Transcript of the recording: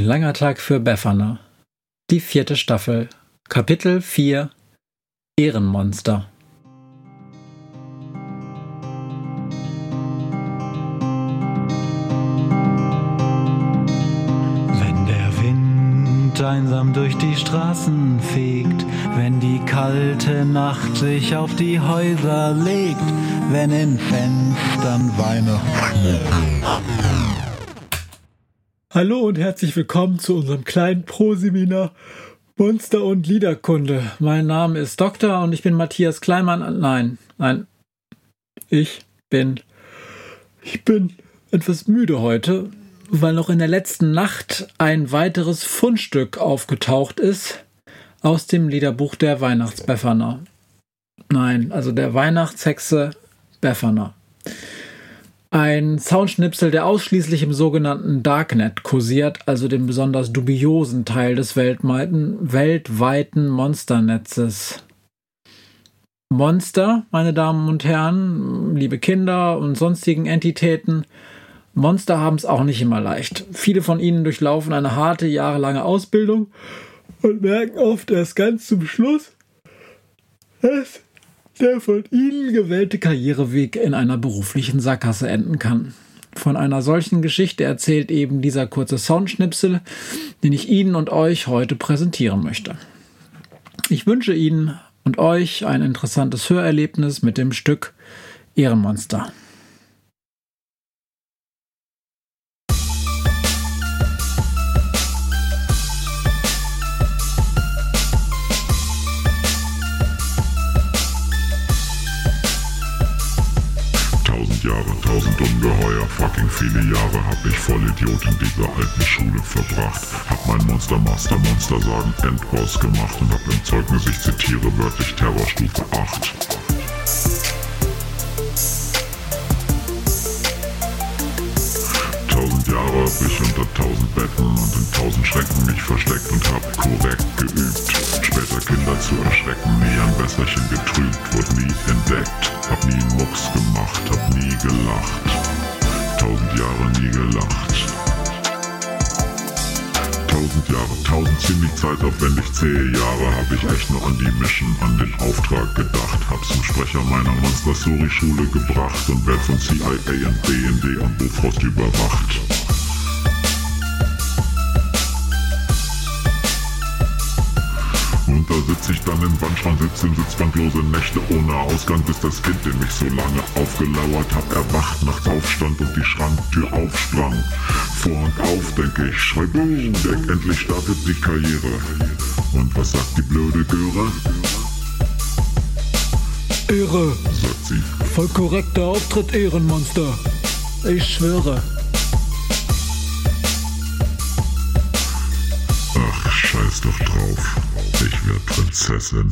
Ein langer Tag für Befana. Die vierte Staffel. Kapitel 4 Ehrenmonster. Wenn der Wind einsam durch die Straßen fegt, wenn die kalte Nacht sich auf die Häuser legt, wenn in Fenstern Weihnachten Hallo und herzlich willkommen zu unserem kleinen Proseminar Monster und Liederkunde. Mein Name ist Doktor und ich bin Matthias Kleinmann. Nein, nein, ich bin, ich bin etwas müde heute, weil noch in der letzten Nacht ein weiteres Fundstück aufgetaucht ist aus dem Liederbuch der Weihnachtsbefferner. Nein, also der Weihnachtshexe Befferner. Ein Soundschnipsel, der ausschließlich im sogenannten Darknet kursiert, also dem besonders dubiosen Teil des weltweiten, Monsternetzes. Monster, meine Damen und Herren, liebe Kinder und sonstigen Entitäten, Monster haben es auch nicht immer leicht. Viele von ihnen durchlaufen eine harte, jahrelange Ausbildung und merken oft erst ganz zum Schluss, dass der von Ihnen gewählte Karriereweg in einer beruflichen Sackgasse enden kann. Von einer solchen Geschichte erzählt eben dieser kurze Soundschnipsel, den ich Ihnen und euch heute präsentieren möchte. Ich wünsche Ihnen und euch ein interessantes Hörerlebnis mit dem Stück Ehrenmonster. Jahre, tausend Ungeheuer, fucking viele Jahre hab ich voll Idiot in dieser alten Schule verbracht. Hab mein Monster Master Monster sagen Endboss gemacht und hab im Zeugnis, ich zitiere wörtlich Terrorstufe 8. Tausend Jahre hab ich unter tausend Betten und in tausend Schrecken mich versteckt und hab korrekt geübt. Kinder zu erschrecken, nie ein Besserchen getrübt, wurde nie entdeckt. Hab nie Mucks gemacht, hab nie gelacht. Tausend Jahre nie gelacht. Tausend Jahre, tausend ziemlich zeitaufwendig, zähe Jahre hab ich echt noch an die Mission, an den Auftrag gedacht. Hab zum Sprecher meiner Monster-Suri-Schule gebracht und werd von CIA und BND und Bofrost überwacht. Sitz ich dann im Wandschrank, sitz in sitzbanklose Nächte ohne Ausgang, bis das Kind, dem ich so lange aufgelauert hab, erwacht, nachts aufstand und die Schranktür aufsprang. Vor und auf, denke ich, schrei boom, denk, endlich startet die Karriere. Und was sagt die blöde Göre? Ehre, sagt sie. Voll korrekter Auftritt, Ehrenmonster. Ich schwöre. Scheiß doch drauf. Ich werde Prinzessin.